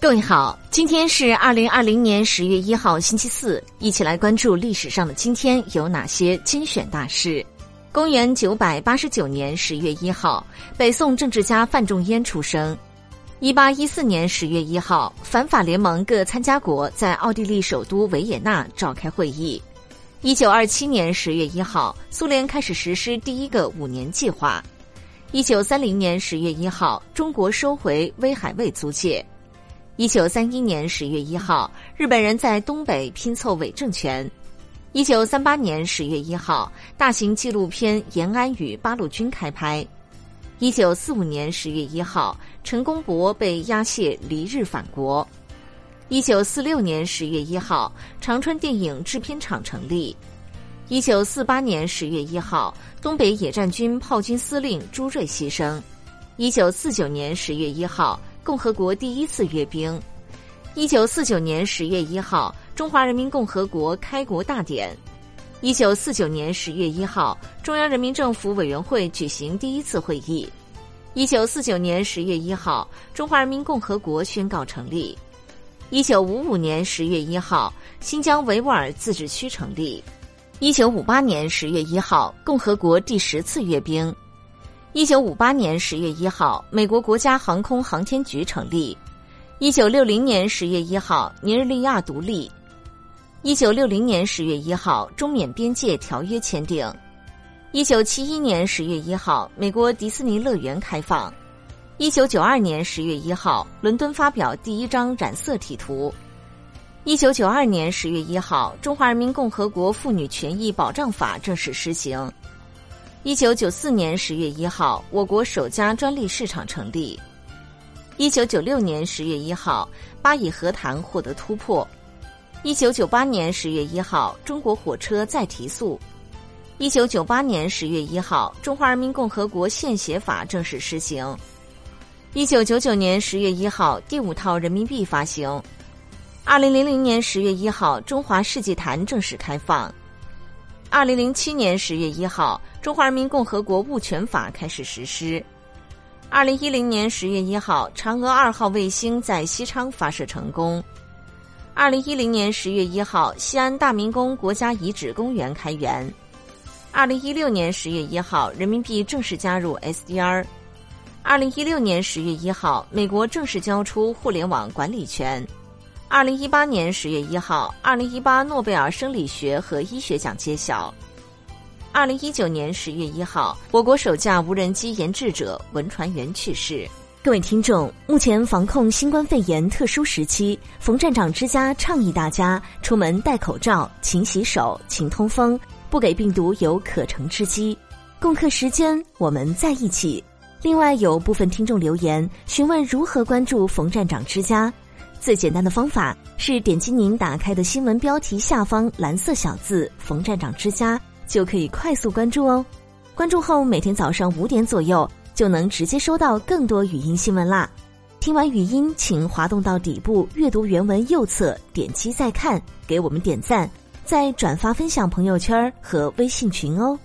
各位好，今天是二零二零年十月一号，星期四，一起来关注历史上的今天有哪些精选大事。公元九百八十九年十月一号，北宋政治家范仲淹出生。一八一四年十月一号，反法联盟各参加国在奥地利首都维也纳召开会议。一九二七年十月一号，苏联开始实施第一个五年计划。一九三零年十月一号，中国收回威海卫租界。一九三一年十月一号，日本人在东北拼凑伪政权。一九三八年十月一号，大型纪录片《延安与八路军》开拍。一九四五年十月一号，陈公博被押解离日返国。一九四六年十月一号，长春电影制片厂成立。一九四八年十月一号，东北野战军炮军司令朱瑞牺牲。一九四九年十月一号。共和国第一次阅兵，一九四九年十月一号，中华人民共和国开国大典；一九四九年十月一号，中央人民政府委员会举行第一次会议；一九四九年十月一号，中华人民共和国宣告成立；一九五五年十月一号，新疆维吾尔自治区成立；一九五八年十月一号，共和国第十次阅兵。一九五八年十月一号，美国国家航空航天局成立；一九六零年十月一号，尼日利亚独立；一九六零年十月一号，中缅边界条约签订；一九七一年十月一号，美国迪士尼乐园开放；一九九二年十月一号，伦敦发表第一张染色体图；一九九二年十月一号，中华人民共和国妇女权益保障法正式施行。一九九四年十月一号，我国首家专利市场成立。一九九六年十月一号，巴以和谈获得突破。一九九八年十月一号，中国火车再提速。一九九八年十月一号，中华人民共和国献血法正式施行。一九九九年十月一号，第五套人民币发行。二零零零年十月一号，中华世纪坛正式开放。二零零七年十月一号，中华人民共和国物权法开始实施。二零一零年十月一号，嫦娥二号卫星在西昌发射成功。二零一零年十月一号，西安大明宫国家遗址公园开园。二零一六年十月一号，人民币正式加入 SDR。二零一六年十月一号，美国正式交出互联网管理权。二零一八年十月一号，二零一八诺贝尔生理学和医学奖揭晓。二零一九年十月一号，我国首架无人机研制者文传元去世。各位听众，目前防控新冠肺炎特殊时期，冯站长之家倡议大家出门戴口罩、勤洗手、勤通风，不给病毒有可乘之机。共克时间，我们在一起。另外，有部分听众留言询问如何关注冯站长之家。最简单的方法是点击您打开的新闻标题下方蓝色小字“冯站长之家”，就可以快速关注哦。关注后，每天早上五点左右就能直接收到更多语音新闻啦。听完语音，请滑动到底部阅读原文右侧，点击再看，给我们点赞，再转发分享朋友圈和微信群哦。